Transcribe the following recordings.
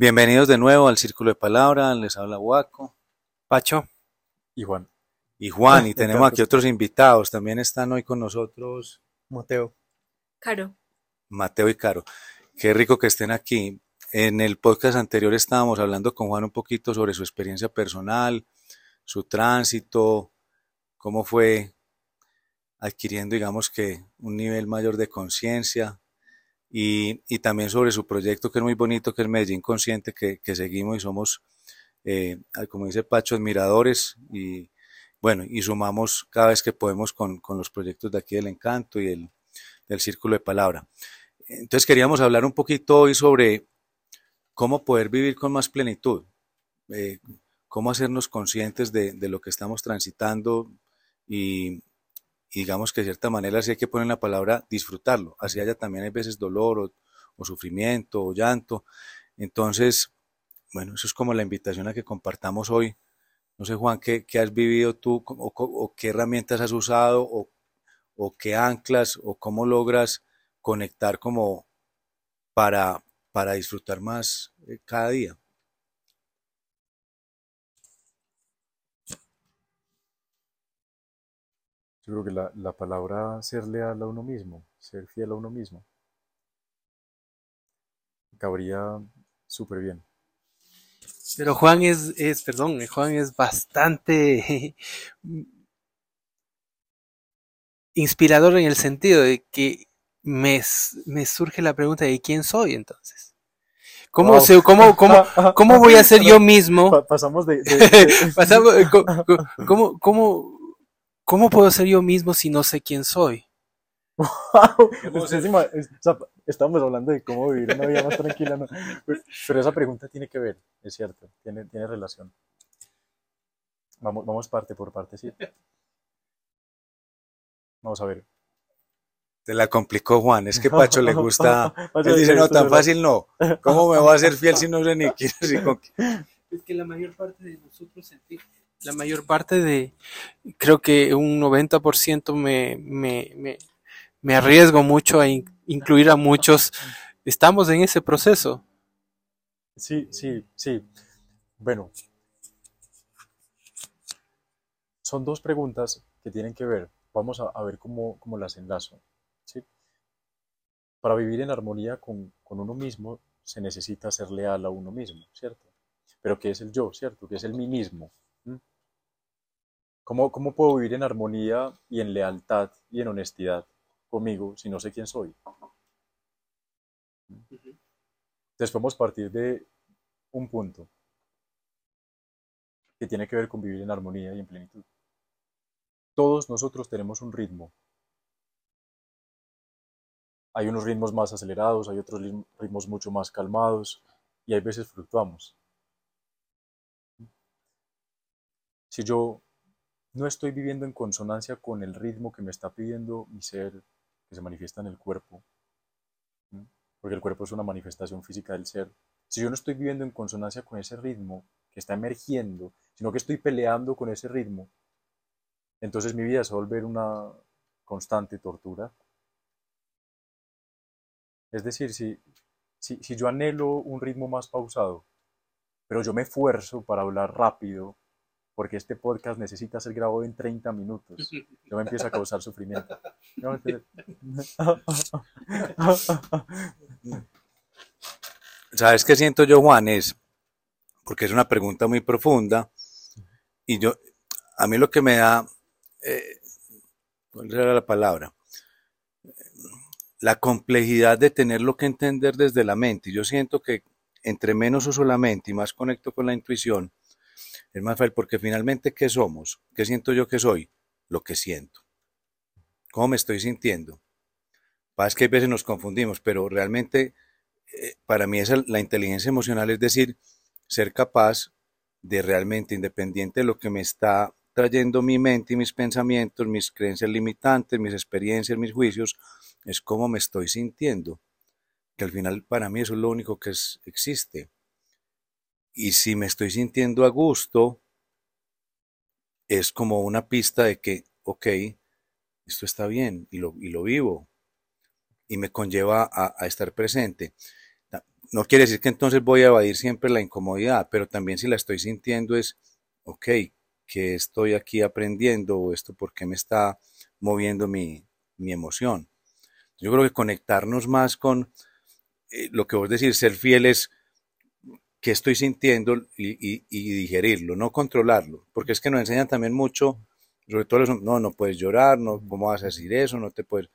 Bienvenidos de nuevo al Círculo de Palabra, les habla Huaco, Pacho y Juan. Y Juan, y tenemos aquí otros invitados, también están hoy con nosotros Mateo. Caro. Mateo y Caro. Qué rico que estén aquí. En el podcast anterior estábamos hablando con Juan un poquito sobre su experiencia personal, su tránsito, cómo fue adquiriendo, digamos que, un nivel mayor de conciencia y, y, también sobre su proyecto que es muy bonito, que es Medellín Consciente, que, que seguimos y somos, eh, como dice Pacho, admiradores y bueno, y sumamos cada vez que podemos con, con los proyectos de aquí del Encanto y el, del Círculo de Palabra. Entonces queríamos hablar un poquito hoy sobre cómo poder vivir con más plenitud, eh, cómo hacernos conscientes de, de, lo que estamos transitando y, y digamos que de cierta manera sí hay que poner la palabra disfrutarlo, así haya también hay veces dolor o, sufrimiento o llanto. Entonces, bueno, eso es como la invitación a que compartamos hoy. No sé, Juan, ¿qué, qué has vivido tú o, o, qué herramientas has usado o, o qué anclas o cómo logras conectar como para, para disfrutar más eh, cada día? Yo creo que la, la, palabra ser leal a uno mismo, ser fiel a uno mismo, cabría súper bien. Pero Juan es, es, perdón, Juan es bastante inspirador en el sentido de que me, me surge la pregunta de quién soy entonces. ¿Cómo, wow. se, cómo, cómo, cómo voy a ser yo mismo? Pasamos de... de, de... Pasamos, ¿cómo, cómo, ¿Cómo puedo ser yo mismo si no sé quién soy? Wow, estamos hablando de cómo vivir una vida más tranquila, ¿no? pero, pero, esa pregunta tiene que ver, es cierto, tiene, tiene relación. Vamos, vamos parte por parte, ¿sí? Vamos a ver. Te la complicó Juan, es que Pacho le gusta. Él dice, no, tan fácil no. ¿Cómo me voy a hacer fiel si no sé ni quién? Es que la mayor parte de nosotros sentimos la mayor parte de, creo que un 90% me, me, me, arriesgo mucho a in, incluir a muchos. Estamos en ese proceso. Sí, sí, sí. Bueno, son dos preguntas que tienen que ver. Vamos a, a ver cómo, cómo, las enlazo. ¿sí? Para vivir en armonía con, con uno mismo se necesita ser leal a uno mismo, ¿cierto? Pero ¿qué es el yo, cierto? ¿Qué es el mí mismo? ¿Cómo, ¿Cómo puedo vivir en armonía y en lealtad y en honestidad conmigo si no sé quién soy? Entonces podemos partir de un punto que tiene que ver con vivir en armonía y en plenitud. Todos nosotros tenemos un ritmo. Hay unos ritmos más acelerados, hay otros ritmos mucho más calmados y hay veces fluctuamos. Si yo no estoy viviendo en consonancia con el ritmo que me está pidiendo mi ser, que se manifiesta en el cuerpo, porque el cuerpo es una manifestación física del ser. Si yo no estoy viviendo en consonancia con ese ritmo que está emergiendo, sino que estoy peleando con ese ritmo, entonces mi vida se va a volver una constante tortura. Es decir, si, si, si yo anhelo un ritmo más pausado, pero yo me esfuerzo para hablar rápido, porque este podcast necesita ser grabado en 30 minutos. Yo me empiezo a causar sufrimiento. ¿Sabes qué siento yo, Juan? Es, porque es una pregunta muy profunda, y yo, a mí lo que me da, eh, ¿cuál era la palabra? La complejidad de tenerlo que entender desde la mente. Yo siento que entre menos uso la mente y más conecto con la intuición, es más fácil porque finalmente, ¿qué somos? ¿Qué siento yo que soy? Lo que siento. ¿Cómo me estoy sintiendo? Pasa que a veces nos confundimos, pero realmente eh, para mí esa, la inteligencia emocional es decir, ser capaz de realmente, independiente de lo que me está trayendo mi mente y mis pensamientos, mis creencias limitantes, mis experiencias, mis juicios, es cómo me estoy sintiendo. Que al final para mí eso es lo único que es, existe. Y si me estoy sintiendo a gusto, es como una pista de que, ok, esto está bien y lo, y lo vivo. Y me conlleva a, estar presente. no quiere decir que entonces voy a evadir siempre la incomodidad, pero también si la estoy sintiendo es, ok, que estoy aquí aprendiendo o esto por qué me está moviendo mi, mi emoción. Yo creo que conectarnos más con eh, lo que vos decís, ser fieles, estoy sintiendo y, digerirlo, no controlarlo, porque es que nos enseñan también mucho, sobre todo, no, no puedes llorar, no, ¿cómo vas a decir eso? No te puedes...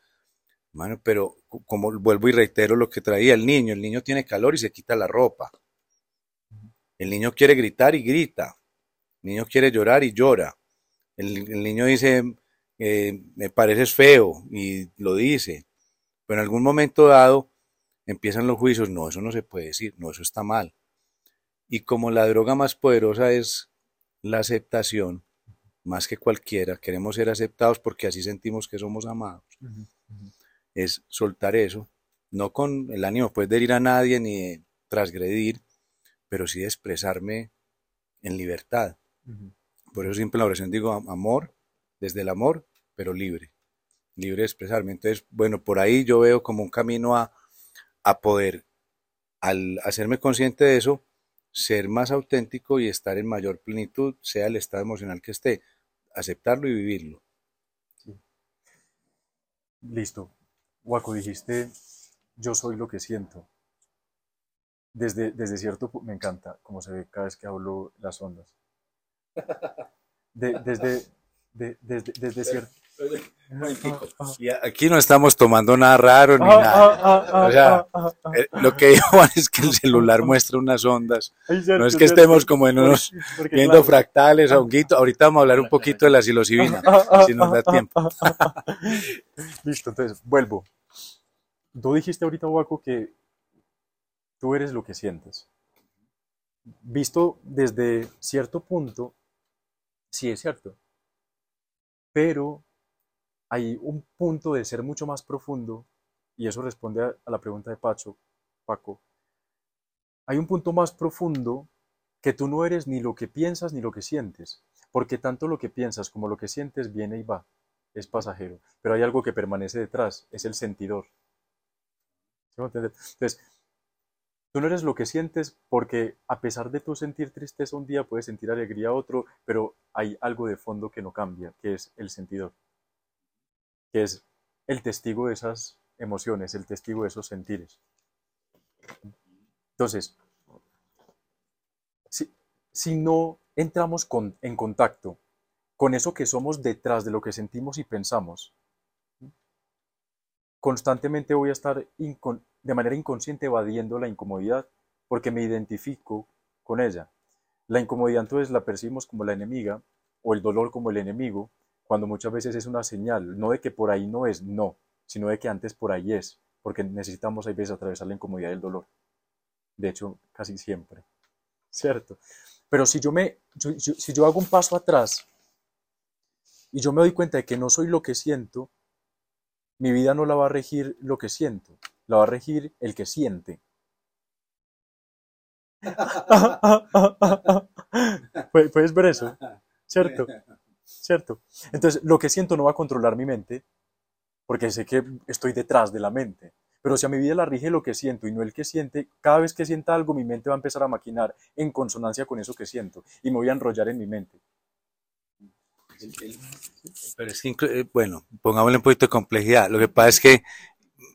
Bueno, pero como vuelvo y reitero lo que traía el niño, el niño tiene calor y se quita la ropa. El niño quiere gritar y grita. El niño quiere llorar y llora. El, niño dice, eh, me pareces feo y lo dice. Pero en algún momento dado empiezan los juicios, no, eso no se puede decir, no, eso está mal. Y como la droga más poderosa es la aceptación, más que cualquiera, queremos ser aceptados porque así sentimos que somos amados es soltar eso, no con el ánimo pues de ir a nadie ni de transgredir, pero sí de expresarme en libertad. Por eso siempre en la oración digo amor, desde el amor, pero libre, libre de expresarme. Entonces, bueno, por ahí yo veo como un camino a, a poder, al hacerme consciente de eso, ser más auténtico y estar en mayor plenitud, sea el estado emocional que esté, aceptarlo y vivirlo. Listo. Waco, dijiste, yo soy lo que siento. Desde, desde cierto punto, me encanta cómo se ve cada vez que hablo las ondas. desde, desde, desde cierto... Y aquí no estamos tomando nada raro ni nada. O sea, eh, lo que dijo es que el celular muestra unas ondas. No es que estemos como en unos viendo fractales, honguito. Ahorita vamos a hablar un poquito de la psilocibina, si nos da tiempo. Listo, entonces vuelvo. Tú dijiste ahorita, Waco, que tú eres lo que sientes. Visto desde cierto punto, sí es cierto. Pero hay un punto de ser mucho más profundo, y eso responde a, la pregunta de Pacho, Paco. Hay un punto más profundo que tú no eres ni lo que piensas ni lo que sientes, porque tanto lo que piensas como lo que sientes viene y va, es pasajero, pero hay algo que permanece detrás, es el sentidor. Entonces, tú no eres lo que sientes porque a pesar de tu sentir tristeza un día puedes sentir alegría otro, pero hay algo de fondo que no cambia, que es el sentidor que es el testigo de esas emociones, el testigo de esos sentires. Entonces, si, no entramos en contacto con eso que somos detrás de lo que sentimos y pensamos, constantemente voy a estar de manera inconsciente evadiendo la incomodidad porque me identifico con ella. La incomodidad entonces la percibimos como la enemiga o el dolor como el enemigo cuando muchas veces es una señal, no de que por ahí no es, no, sino de que antes por ahí es, porque necesitamos a veces atravesar la incomodidad del dolor. De hecho, casi siempre. ¿Cierto? Pero si yo, me, si yo hago un paso atrás y yo me doy cuenta de que no soy lo que siento, mi vida no la va a regir lo que siento, la va a regir el que siente. ¿Puedes ver eso? ¿Cierto? ¿Cierto? Entonces, lo que siento no va a controlar mi mente, porque sé que estoy detrás de la mente. Pero si a mi vida la rige lo que siento y no el que siente, cada vez que sienta algo, mi mente va a empezar a maquinar en consonancia con eso que siento y me voy a enrollar en mi mente. Pero es que, eh, bueno, pongámosle un poquito de complejidad. Lo que pasa es que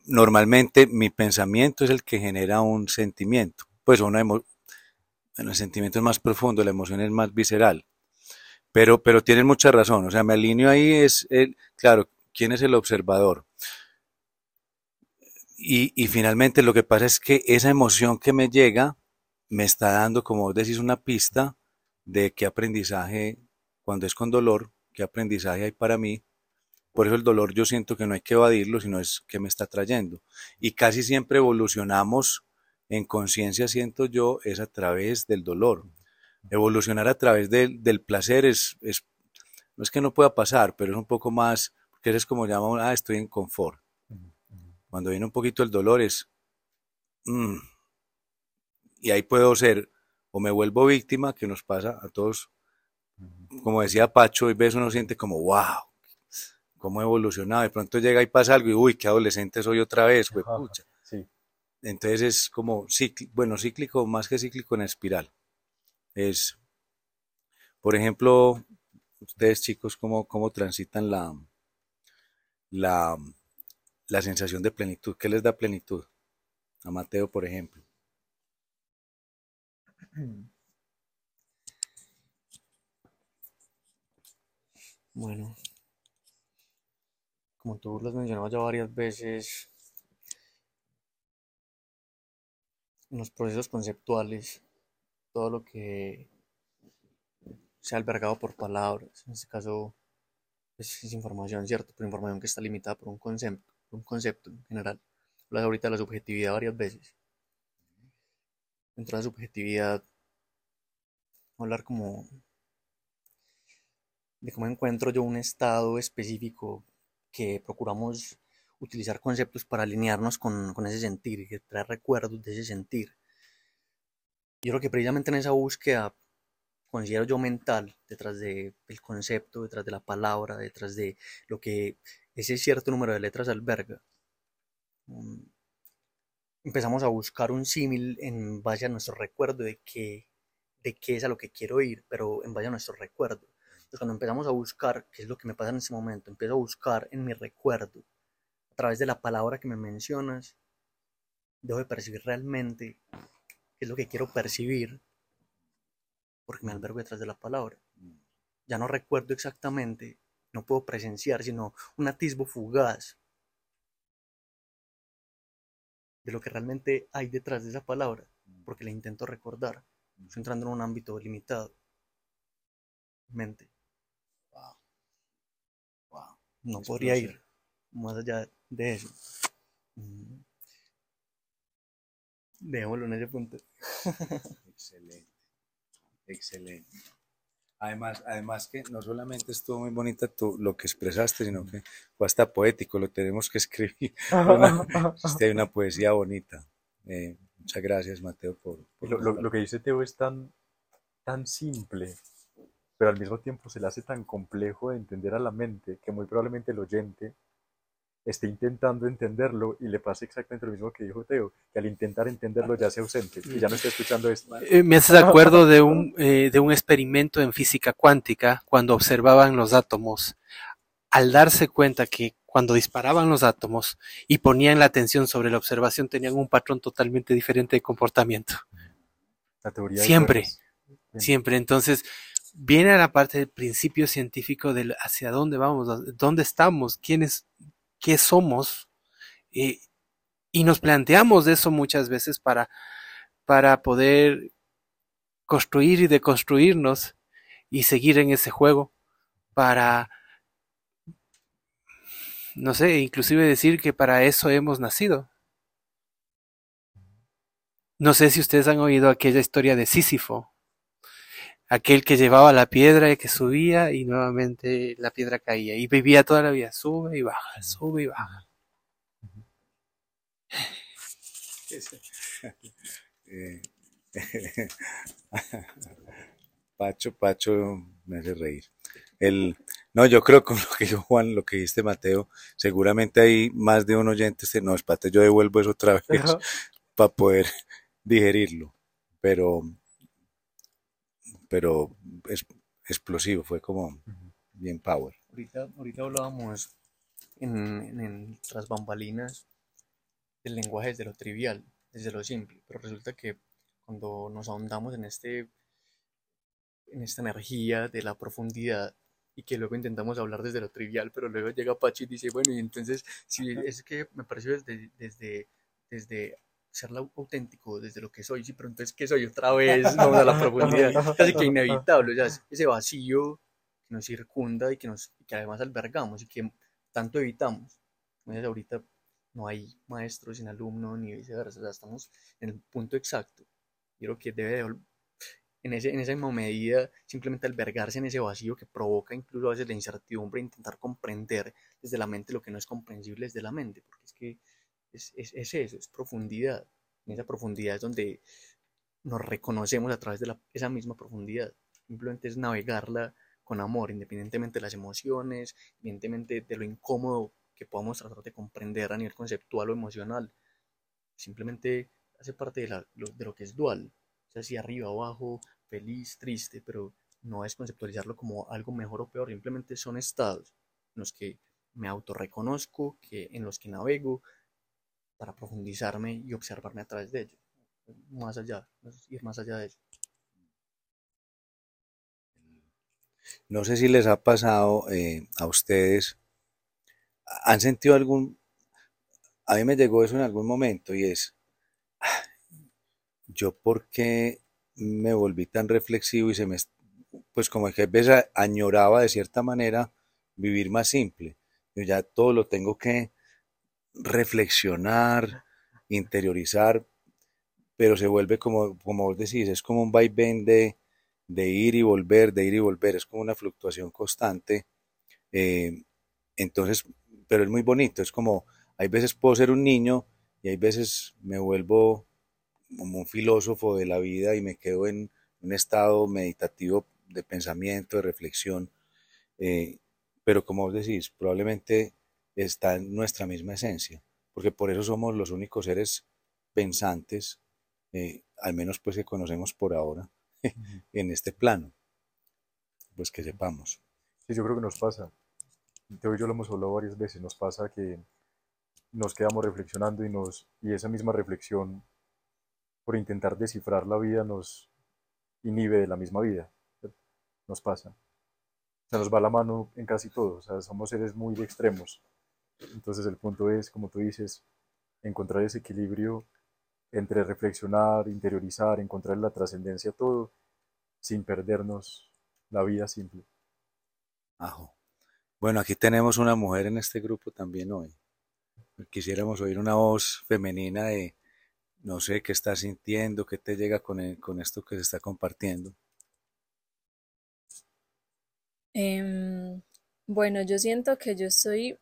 normalmente mi pensamiento es el que genera un sentimiento. Pues una bueno, el sentimiento es más profundo, la emoción es más visceral. Pero, pero tienen mucha razón, o sea, me alineo ahí, es, el, claro, ¿quién es el observador? Y, y, finalmente lo que pasa es que esa emoción que me llega me está dando, como vos decís, una pista de qué aprendizaje, cuando es con dolor, qué aprendizaje hay para mí. Por eso el dolor yo siento que no hay que evadirlo, sino es que me está trayendo. Y casi siempre evolucionamos en conciencia, siento yo, es a través del dolor evolucionar a través del placer es, es, no es que no pueda pasar, pero es un poco más, porque es como llamamos, ah, estoy en confort. Cuando viene un poquito el dolor es, mm, y ahí puedo ser, o me vuelvo víctima, que nos pasa a todos, como decía Pacho, y ves uno siente como, wow, cómo he evolucionado, de pronto llega y pasa algo y, uy, qué adolescente soy otra vez, pues, pucha. entonces es como cíclico, bueno, cíclico más que cíclico en espiral. Es, por ejemplo, ustedes chicos, ¿cómo, cómo transitan la, la, la sensación de plenitud? ¿Qué les da plenitud? A Mateo, por ejemplo. Bueno, como tú lo has mencionado ya varias veces, en los procesos conceptuales, todo lo que sea albergado por palabras, en este caso pues, es información, ¿cierto? Pero información que está limitada por un concepto, un concepto en general. Hablas ahorita de la subjetividad varias veces. Dentro de la subjetividad, hablar como de cómo encuentro yo un estado específico que procuramos utilizar conceptos para alinearnos con, ese sentir, que traer recuerdos de ese sentir. Yo creo que precisamente en esa búsqueda, considero yo mental, detrás del concepto, detrás de la palabra, detrás de lo que ese cierto número de letras alberga, um, empezamos a buscar un símil en base a nuestro recuerdo de qué, de qué es a lo que quiero ir, pero en base a nuestro recuerdo. Entonces cuando empezamos a buscar, qué es lo que me pasa en ese momento, empiezo a buscar en mi recuerdo, a través de la palabra que me mencionas, debo de percibir realmente qué es lo que quiero percibir, porque me albergo detrás de la palabra. Ya no recuerdo exactamente, no puedo presenciar, sino un atisbo fugaz de lo que realmente hay detrás de esa palabra, porque la intento recordar. Estoy entrando en un ámbito limitado. Mente. No podría ir más allá de eso. Mm. Dejémoslo en ese punto. Excelente. Excelente. Además, además que no solamente estuvo muy bonita tú, lo que expresaste, sino que fue hasta poético, lo tenemos que escribir. Este, hay una poesía bonita. Eh, muchas gracias, Mateo, por... lo, que dice Teo es tan, tan simple, pero al mismo tiempo se le hace tan complejo de entender a la mente que muy probablemente el oyente esté intentando entenderlo y le pase exactamente lo mismo que dijo Teo, que al intentar entenderlo ya se ausente y ya no está escuchando esto. Eh, me hace de acuerdo de un, eh, de un experimento en física cuántica cuando observaban los átomos. Al darse cuenta que cuando disparaban los átomos y ponían la atención sobre la observación tenían un patrón totalmente diferente de comportamiento. La teoría siempre, siempre. Entonces, viene a la parte del principio científico de hacia dónde vamos, dónde estamos, quiénes, qué somos, eh, y nos planteamos eso muchas veces para, para poder construir y deconstruirnos y seguir en ese juego, para, no sé, inclusive decir que para eso hemos nacido. No sé si ustedes han oído aquella historia de Sísifo, aquel que llevaba la piedra y que subía y nuevamente la piedra caía y vivía toda la vida, sube y baja, sube y baja. Pacho, Pacho me hace reír. El, no, yo creo con lo que yo, Juan, lo que dijiste, Mateo, seguramente hay más de un oyente, este, no, espate, yo devuelvo eso otra vez para poder digerirlo. Pero pero es explosivo, fue como bien power. Ahorita, ahorita hablábamos en, en, tras bambalinas del lenguaje desde lo trivial, desde lo simple, pero resulta que cuando nos ahondamos en este en esta energía de la profundidad y que luego intentamos hablar desde lo trivial, pero luego llega Pachi y dice, bueno, y entonces, si es que me pareció desde, desde, desde ser auténtico desde lo que soy, sí, pero entonces, ¿qué soy otra vez? Vamos a la profundidad, casi que inevitable, ya ese vacío que nos circunda y que, nos, que además albergamos y que tanto evitamos. Entonces, ahorita no hay maestros sin alumnos ni viceversa, o sea, estamos en el punto exacto. Yo creo que debe de, en, ese, en esa misma medida simplemente albergarse en ese vacío que provoca incluso a veces la incertidumbre, intentar comprender desde la mente lo que no es comprensible desde la mente, porque es que es, es, eso, es profundidad. En esa profundidad es donde nos reconocemos a través de la, esa misma profundidad. Simplemente es navegarla con amor, independientemente de las emociones, independientemente de lo incómodo que podamos tratar de comprender a nivel conceptual o emocional. simplemente hace parte de, la, de lo que es dual. O sea, si arriba, abajo, feliz, triste, pero no es conceptualizarlo como algo mejor o peor, simplemente son estados en los que me autorreconozco, que, en los que navego para profundizarme y observarme a través de ellos, más allá, ir más allá de ello. No sé si les ha pasado eh, a ustedes, ¿han sentido algún, a mí me llegó eso en algún momento y es, ah, yo por qué me volví tan reflexivo y se me, pues como que a veces añoraba de cierta manera vivir más simple. Yo ya todo lo tengo que reflexionar, interiorizar, pero se vuelve como, como vos decís, es como un vaivén de, de ir y volver, de ir y volver, es como una fluctuación constante. Eh, entonces, pero es muy bonito, es como, hay veces puedo ser un niño y hay veces me vuelvo como un filósofo de la vida y me quedo en un estado meditativo de pensamiento, de reflexión. Eh, pero como vos decís, probablemente está en nuestra misma esencia, porque por eso somos los únicos seres pensantes, eh, al menos pues que conocemos por ahora, en este plano. Pues que sepamos. Sí, yo creo que nos pasa. Yo y yo lo hemos hablado varias veces. Nos pasa que nos quedamos reflexionando y, nos, y esa misma reflexión, por intentar descifrar la vida, nos inhibe de la misma vida. Nos pasa. Se nos va la mano en casi todo. O sea, somos seres muy extremos. Entonces el punto es, como tú dices, encontrar ese equilibrio entre reflexionar, interiorizar, encontrar la trascendencia, todo, sin perdernos la vida simple. Ajo. Bueno, aquí tenemos una mujer en este grupo también hoy. Quisiéramos oír una voz femenina de, no sé, qué estás sintiendo, qué te llega con, con esto que se está compartiendo. Em, bueno, yo siento que yo estoy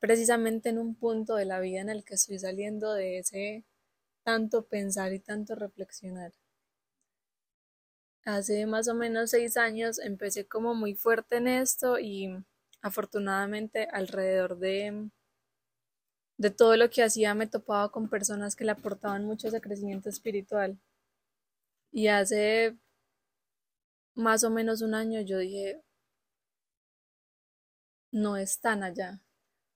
precisamente en un punto de la vida en el que estoy saliendo de ese tanto pensar y tanto reflexionar. Hace más o menos seis años empecé como muy fuerte en esto y afortunadamente alrededor de, de todo lo que hacía me topaba con personas que le aportaban mucho ese crecimiento espiritual. Y hace más o menos un año yo dije, no están allá.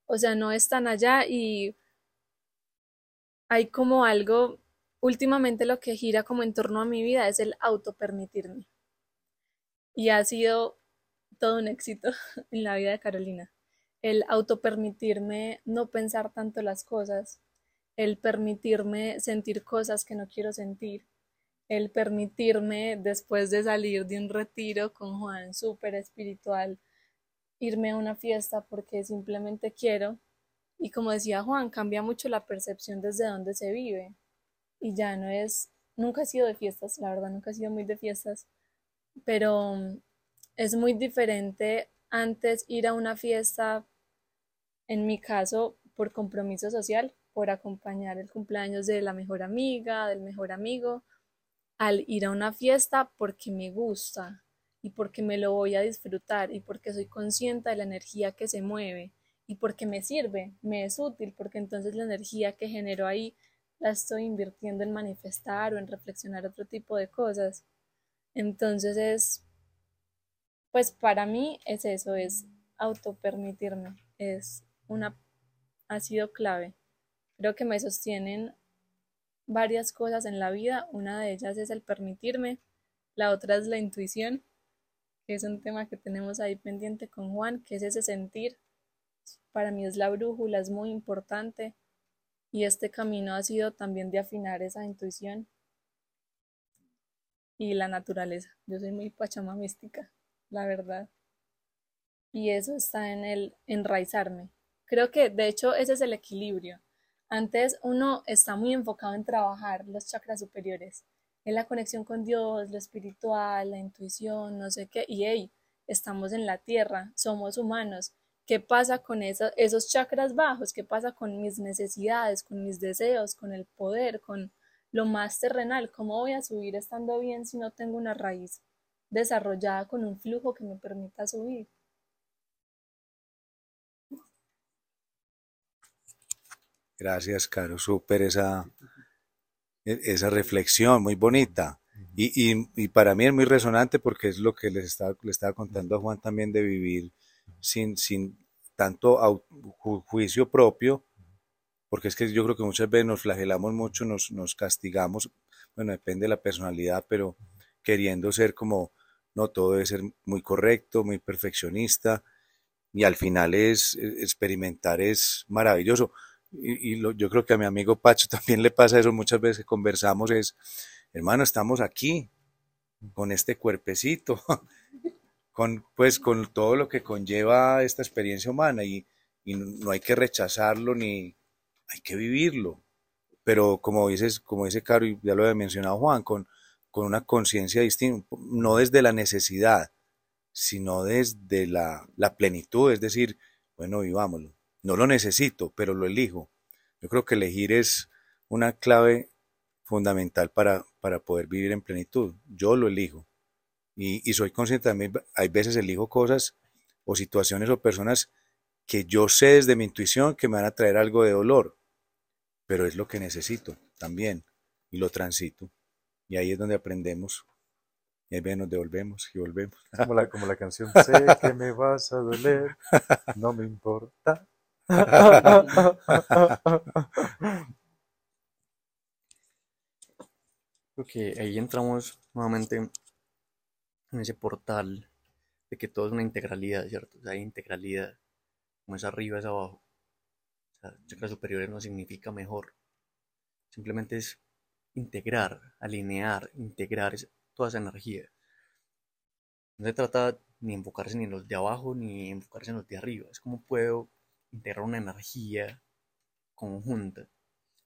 O sea, no están allá y hay como algo, últimamente lo que gira como en torno a mi vida es el auto permitirme. Y ha sido todo un éxito en la vida de Carolina. El auto permitirme no pensar tanto las cosas, el permitirme sentir cosas que no quiero sentir, el permitirme después de salir de un retiro con Juan súper espiritual, irme a una fiesta porque simplemente quiero. Y como decía Juan, cambia mucho la percepción desde donde se vive. Y ya no es, nunca he sido de fiestas, la verdad, nunca he sido muy de fiestas, pero mm, es muy diferente antes ir a una fiesta, en mi caso, por compromiso social, por acompañar el cumpleaños de la mejor amiga, del mejor amigo, al ir a una fiesta porque me gusta y porque me lo voy a disfrutar y porque soy consciente de la energía que se mueve y porque me sirve, me es útil, porque entonces la energía que genero ahí la estoy invirtiendo en manifestar o en reflexionar otro tipo de cosas. Entonces es, pues para mí es eso, es autopermitirme, es una, ha sido clave. Creo que me sostienen varias cosas en la vida, una de ellas es el permitirme, la otra es la intuición, es un tema que tenemos ahí pendiente con Juan, que es ese sentir para mí es la brújula, es muy importante y este camino ha sido también de afinar esa intuición y la naturaleza. Yo soy muy pachama mística, la verdad. Y eso está en el enraizarme. Creo que de hecho ese es el equilibrio. Antes uno está muy enfocado en trabajar los chakras superiores, en la conexión con Dios, lo espiritual, la intuición, no sé qué, y hey, estamos en la tierra, somos humanos, ¿Qué pasa con esos chakras bajos? ¿Qué pasa con mis necesidades, con mis deseos, con el poder, con lo más terrenal? ¿Cómo voy a subir estando bien si no tengo una raíz desarrollada con un flujo que me permita subir? Gracias, Caro. Súper esa, esa reflexión muy bonita. Y, y, y para mí es muy resonante porque es lo que les estaba, le estaba contando a Juan también de vivir sin, sin tanto au- ju- juicio propio, porque es que yo creo que muchas veces nos flagelamos mucho, nos, nos castigamos, bueno, depende de la personalidad, pero queriendo ser como, no, todo debe ser muy correcto, muy perfeccionista, y al final es eh, experimentar es maravilloso. Y, lo- yo creo que a mi amigo Pacho también le pasa eso muchas veces que conversamos, es, hermano, estamos aquí con este cuerpecito, con, pues, con todo lo que conlleva esta experiencia humana y, no hay que rechazarlo ni hay que vivirlo. Pero como dices, como dice Caro, y ya lo había mencionado Juan, con, con una conciencia distinta, no desde la necesidad, sino desde la plenitud, es decir, bueno, vivámoslo. No lo necesito, pero lo elijo. Yo creo que elegir es una clave fundamental para, para poder vivir en plenitud. Yo lo elijo. Y, y soy consciente también, hay veces elijo cosas o situaciones o personas que yo sé desde mi intuición que me van a traer algo de dolor, pero es lo que necesito también y lo transito. Y ahí es donde aprendemos. Y ahí nos devolvemos y volvemos. Como la, como la canción, sé que me vas a doler, no me importa. Que ahí entramos nuevamente en ese portal de que todo es una integralidad, ¿cierto? O sea, hay integralidad, como es arriba, es abajo. O sea, superiores no significa mejor, simplemente es integrar, alinear, integrar toda esa energía. No se trata ni enfocarse ni en los de abajo ni enfocarse en los de arriba, es como puedo integrar una energía conjunta,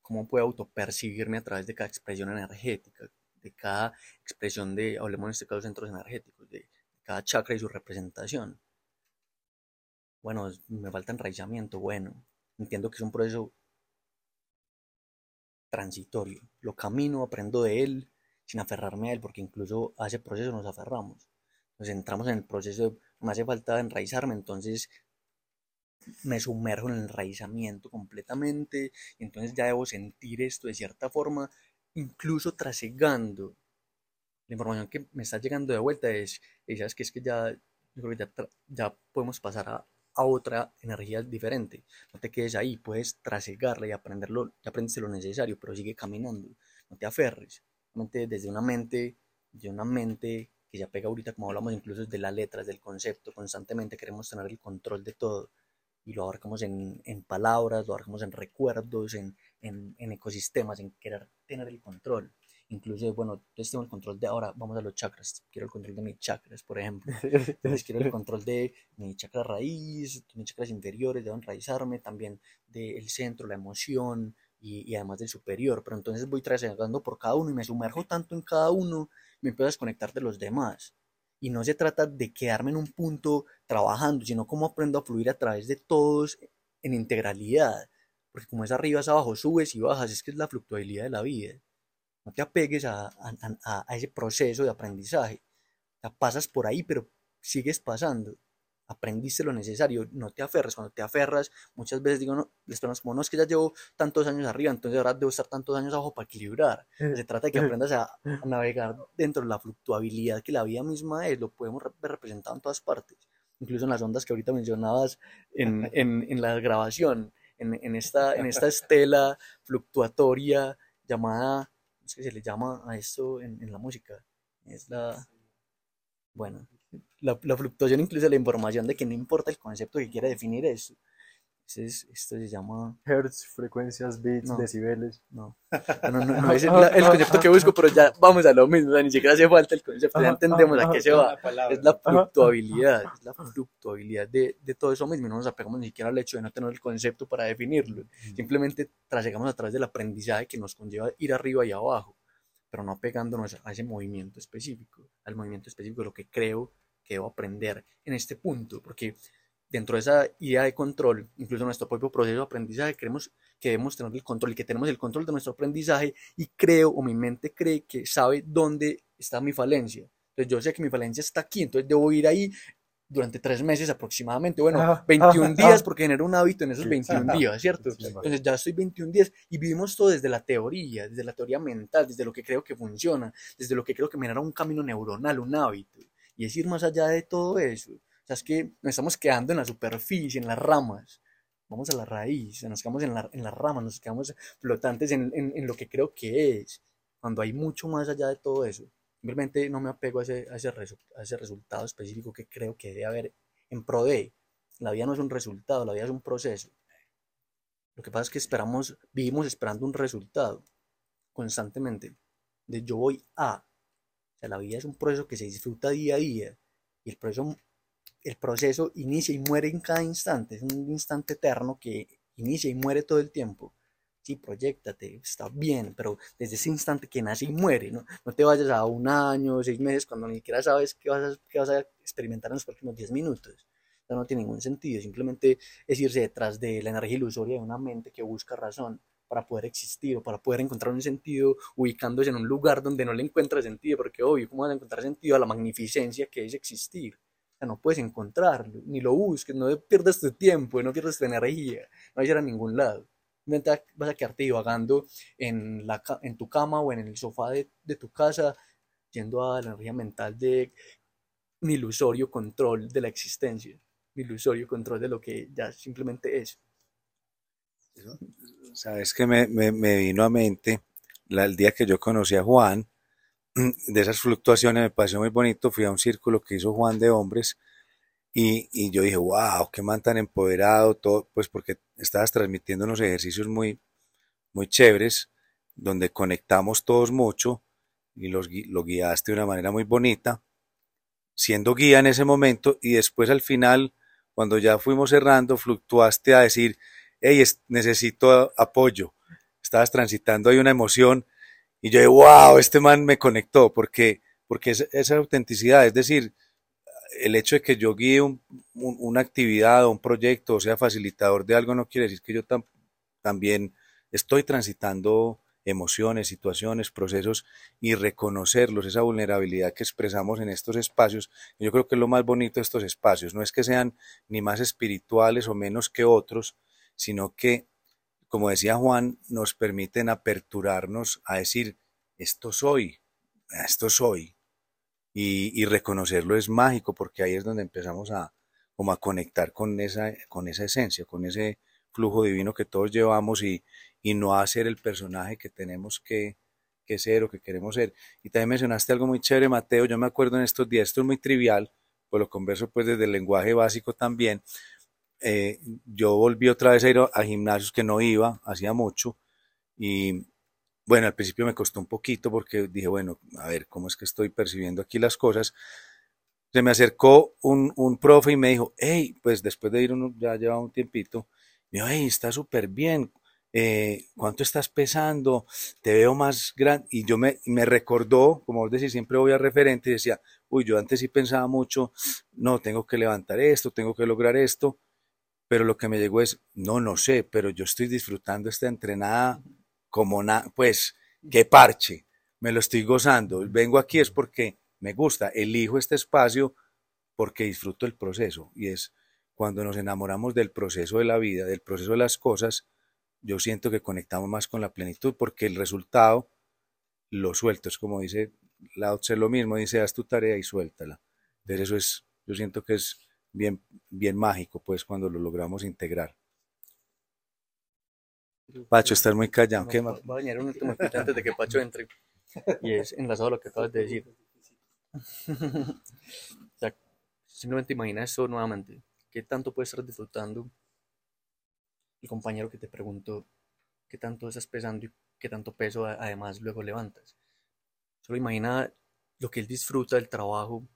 cómo puedo autopercibirme a través de cada expresión energética, de cada expresión de, hablemos en este caso, centros energéticos, de cada chakra y su representación. Bueno, me falta enraizamiento, bueno, entiendo que es un proceso transitorio, lo camino, aprendo de él, sin aferrarme a él, porque incluso a ese proceso nos aferramos. Nos entramos en el proceso de, me hace falta enraizarme, entonces me sumerjo en el enraizamiento completamente y entonces ya debo sentir esto de cierta forma, incluso trasegando la información que me está llegando de vuelta es, y sabes que es que ya, yo creo que ya, ya podemos pasar a, a otra energía diferente. No te quedes ahí, puedes trasegarla y aprenderlo, ya aprendes lo necesario, pero sigue caminando, no te aferres. Desde una mente, de una mente que ya pega ahorita, como hablamos incluso desde las letras, del concepto, constantemente queremos tener el control de todo y lo abarcamos en, en palabras, lo abarcamos en recuerdos, en, en, en ecosistemas, en querer tener el control. Incluso, bueno, entonces tengo el control de ahora, vamos a los chakras. Quiero el control de mis chakras, por ejemplo. Entonces quiero el control de mi chakra raíz, de mis chakras inferiores, debo enraizarme también del centro, la emoción y, y además del superior. Pero entonces voy trasladando por cada uno y me sumerjo tanto en cada uno, me empiezo a desconectar de los demás. Y no se trata de quedarme en un punto trabajando, sino cómo aprendo a fluir a través de todos en integralidad. Porque como es arriba, es abajo, subes y bajas, es que es la fluctuabilidad de la vida. No te apegues a, a, a- ese proceso de aprendizaje. Sea, pasas por ahí, pero sigues pasando. Aprendiste lo necesario, no te aferres. Cuando te aferras, muchas veces digo, no, las personas como, no, es que ya llevo tantos años arriba, entonces ahora debo estar tantos años abajo para equilibrar. Se trata de que aprendas a, a navegar dentro de la fluctuabilidad que la vida misma es, lo podemos ver representado en todas partes. Incluso en las ondas que ahorita mencionabas en, en, en la grabación, en, en, esta, en esta estela fluctuatoria llamada, es que se le llama a esto en, en la música, es la, bueno, la, la fluctuación incluye la información de que no importa el concepto que quiera definir eso. Entonces, esto se llama, Hertz, frecuencias, bits, No. decibeles. no, no, no, no, no es el, el concepto que busco, pero ya vamos a lo mismo, o sea, ni siquiera hace falta el concepto, ya entendemos a qué se va. Es la fluctuabilidad, es la fluctuabilidad de, de todo eso mismo, y no nos apegamos ni siquiera al hecho de no tener el concepto para definirlo, simplemente trasegamos a través del aprendizaje que nos conlleva ir arriba y abajo, pero no pegándonos a ese movimiento específico, al movimiento específico de lo que creo que debo aprender en este punto, porque dentro de esa idea de control, incluso nuestro propio proceso de aprendizaje, creemos que debemos tener el control y que tenemos el control de nuestro aprendizaje y creo o mi mente cree que sabe dónde está mi falencia. Entonces yo sé que mi falencia está aquí, entonces debo ir ahí durante tres meses aproximadamente, bueno, Ah, 21 ah, días ah. porque genero un hábito en esos Sí. 21 días, ¿cierto? Entonces ya estoy 21 días y vivimos todo desde la teoría, desde la teoría mental, desde lo que creo que funciona, desde lo que creo que me genera un camino neuronal, un hábito. Y es ir más allá de todo eso. O sea, es que nos estamos quedando en la superficie, en las ramas. Vamos a la raíz, nos quedamos en, la- en las ramas, nos quedamos flotantes en, en- en lo que creo que es, cuando hay mucho más allá de todo eso. Simplemente no me apego a ese, a ese, resu- a ese resultado específico que creo que debe haber en pro de. La vida no es un resultado, la vida es un proceso. Lo que pasa es que esperamos, vivimos esperando un resultado constantemente. De yo voy a. La vida es un proceso que se disfruta día a día. Y el proceso, el proceso inicia y muere en cada instante. Es un instante eterno que inicia y muere todo el tiempo. Sí, proyectate, está bien, pero desde ese instante que nace y muere, ¿no? No te vayas a un año, seis meses, cuando ni siquiera sabes qué vas a, qué vas a experimentar en los próximos 10 minutos. Eso no tiene ningún sentido, simplemente es irse detrás de la energía ilusoria de una mente que busca razón para poder existir o para poder encontrar un sentido ubicándose en un lugar donde no le encuentra sentido, porque obvio, ¿cómo vas a encontrar sentido a la magnificencia que es existir? O no puedes encontrarlo, ni lo busques, no pierdas tu tiempo, no pierdas tu energía, no vayas a ningún lado. Vas a quedarte divagando en, la, en tu cama o en el sofá de, de tu casa, yendo a la energía mental de un ilusorio control de la existencia, un ilusorio control de lo que ya simplemente es. Sabes que me, me- vino a mente el día que yo conocí a Juan, de esas fluctuaciones me pareció muy bonito, fui a un círculo que hizo Juan de hombres y, y yo dije, wow, qué man tan empoderado, todo, pues porque estabas transmitiendo unos ejercicios muy, muy chéveres, donde conectamos todos mucho y los, lo guiaste de una manera muy bonita, siendo guía en ese momento y después al final, cuando ya fuimos cerrando, fluctuaste a decir, hey, es- necesito apoyo. Estabas transitando ahí una emoción y yo wow, este man me conectó porque, porque es, esa autenticidad, es decir, el hecho de que yo guíe un- un- una actividad o un proyecto o sea facilitador de algo no quiere decir que yo tam- también estoy transitando emociones, situaciones, procesos y reconocerlos, esa vulnerabilidad que expresamos en estos espacios. Yo creo que es lo más bonito de estos espacios, no es que sean ni más espirituales o menos que otros, sino que, como decía Juan, nos permiten aperturarnos a decir, esto soy, esto soy. Y, y reconocerlo es mágico porque ahí es donde empezamos a, como a conectar con esa, con esa esencia, con ese flujo divino que todos llevamos y, y no a ser el personaje que tenemos que, que ser o que queremos ser. Y también mencionaste algo muy chévere, Mateo, yo me acuerdo en estos días, esto es muy trivial, pues lo converso pues desde el lenguaje básico también, eh, yo volví otra vez a ir a, gimnasios que no iba, hacía mucho, y bueno, al principio me costó un poquito porque dije, bueno, a ver, ¿cómo es que estoy percibiendo aquí las cosas? Se me acercó un, un profe y me dijo, hey, pues después de ir uno, ya llevaba un tiempito, me dijo, hey, está súper bien, eh, ¿cuánto estás pesando? Te veo más grande. Y yo me, me recordó, como vos decís, siempre voy a referente y decía, uy, yo antes sí pensaba mucho, no, tengo que levantar esto, tengo que lograr esto, pero lo que me llegó es, no, no sé, pero yo estoy disfrutando esta entrenada como na, pues, qué parche, me lo estoy gozando, vengo aquí es porque me gusta, elijo este espacio porque disfruto el proceso. Y es cuando nos enamoramos del proceso de la vida, del proceso de las cosas, yo siento que conectamos más con la plenitud porque el resultado lo suelto, es como dice Lao Tse lo mismo, dice haz tu tarea y suéltala. Entonces eso es, yo siento que es bien, bien mágico pues cuando lo logramos integrar. Pacho, estás muy callado. ¿Qué más? Va a añadir un último antes de que Pacho entre. Y es enlazado a lo que acabas de decir. o sea, simplemente imagina esto nuevamente. ¿Qué tanto puedes estar disfrutando el compañero que te preguntó qué tanto estás pesando y qué tanto peso además luego levantas? Solo imagina lo que él disfruta del trabajo,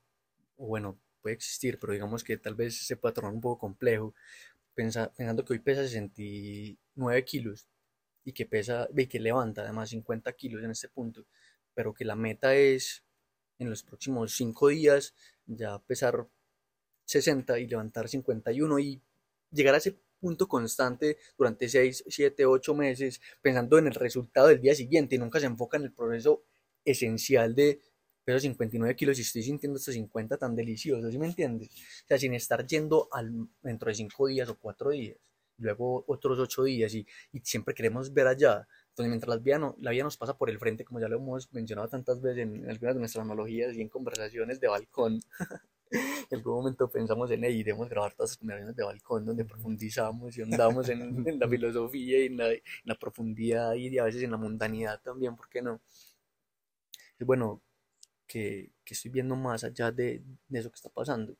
o bueno, existir, pero digamos que tal vez se pueda tornar un poco complejo, pensa- pensando que hoy pesa 69 kilos y que pesa, y que levanta además 50 kilos en este punto, pero que la meta es en los próximos 5 días ya pesar 60 y levantar 51 y llegar a ese punto constante durante 6, 7, 8 meses pensando en el resultado del día siguiente y nunca se enfoca en el proceso esencial de peso 59 kilos y estoy sintiendo estos 50 tan deliciosos, ¿sí me entiendes? O sea, sin estar yendo al, dentro de 5 días o 4 días, luego otros 8 días y, y siempre queremos ver allá. Entonces, mientras la vida, no, la vida nos pasa por el frente, como ya lo hemos mencionado tantas veces en, en algunas de nuestras analogías y en conversaciones de balcón, en algún momento pensamos en, hey, iremos grabar todas las conversaciones de balcón donde profundizamos y andamos en, en la filosofía y en la, en la profundidad y a veces en la mundanidad también, ¿por qué no? Bueno, que, que estoy viendo más allá de, de, eso que está pasando.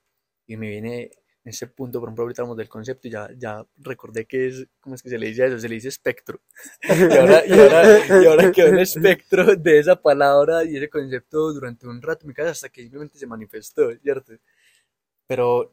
Y me viene en ese punto, por ejemplo, ahorita hablamos del concepto y ya, ya recordé que es, ¿cómo es que se le dice eso? Se le dice espectro. y, ahora, y, ahora, y ahora quedó el espectro de esa palabra y ese concepto durante un rato casa hasta que simplemente se manifestó, ¿cierto? Pero, o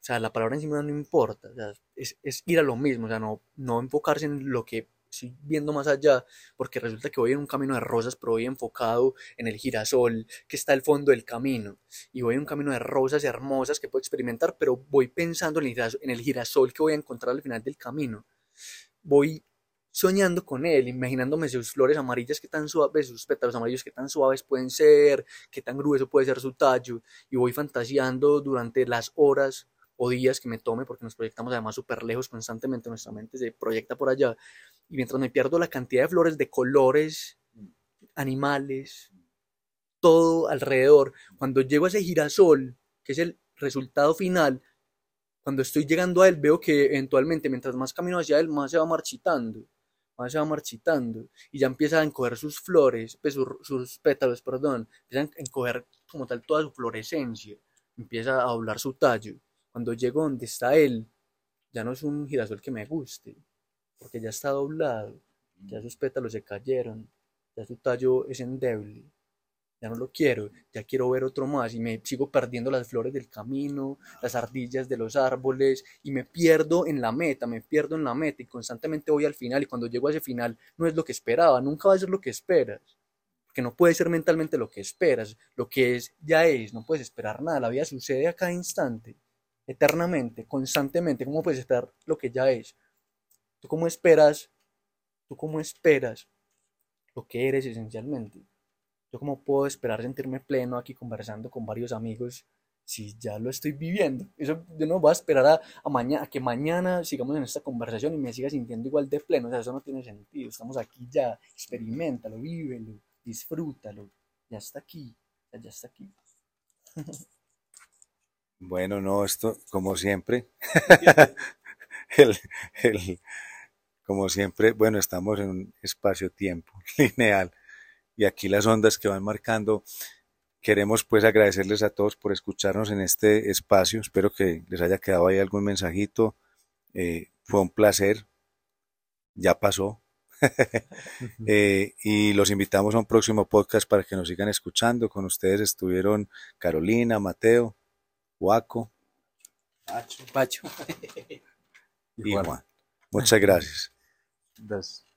sea, la palabra encima no importa, o sea, es, es ir a lo mismo, o sea, no, no enfocarse en lo que estoy viendo más allá, porque resulta que voy en un camino de rosas, pero voy enfocado en el girasol que está al fondo del camino, y voy en un camino de rosas hermosas que puedo experimentar, pero voy pensando en el girasol, que voy a encontrar al final del camino. Voy soñando con él, imaginándome sus flores amarillas que tan suaves, sus pétalos amarillos que tan suaves pueden ser, que tan grueso puede ser su tallo, y voy fantaseando durante las horas o días que me tome, porque nos proyectamos además súper lejos constantemente, nuestra mente se proyecta por allá, y mientras me pierdo la cantidad de flores, de colores, animales, todo alrededor, cuando llego a ese girasol, que es el resultado final, cuando estoy llegando a él, veo que eventualmente, mientras más camino hacia él, más se va marchitando, más se va marchitando, y ya empieza a encoger sus flores, pues, sus, sus pétalos, perdón, empiezan a encoger como tal toda su florescencia, empieza a doblar su tallo. Cuando llego donde está él, ya no es un girasol que me guste, porque ya está doblado, ya sus pétalos se cayeron, ya su tallo es endeble, ya no lo quiero, ya quiero ver otro más y me sigo perdiendo las flores del camino, las ardillas de los árboles y me pierdo en la meta, me pierdo en la meta y constantemente voy al final y cuando llego a ese final no es lo que esperaba, nunca va a ser lo que esperas, porque no puede ser mentalmente lo que esperas, lo que es ya es, no puedes esperar nada, la vida sucede a cada instante, eternamente, constantemente, ¿cómo puedes esperar lo que ya es? ¿Tú cómo esperas? ¿Tú cómo esperas lo que eres esencialmente? ¿Yo cómo puedo esperar sentirme pleno aquí conversando con varios amigos si ya lo estoy viviendo? Eso yo no voy a esperar a, a, mañana, a que mañana sigamos en esta conversación y me siga sintiendo igual de pleno. O sea, eso no tiene sentido. Estamos aquí ya. Experimentalo, vívelo, disfrútalo. Ya está aquí. Ya, ya está aquí. Bueno, no, esto, como siempre, el, el, como siempre, bueno, estamos en un espacio-tiempo lineal y aquí las ondas que van marcando. Queremos pues agradecerles a todos por escucharnos en este espacio. Espero que les haya quedado ahí algún mensajito. Eh, fue un placer. Ya pasó. eh, y los invitamos a un próximo podcast para que nos sigan escuchando. Con ustedes estuvieron Carolina, Mateo, Waco, Pacho. Pacho. y Juan. Muchas gracias. Gracias.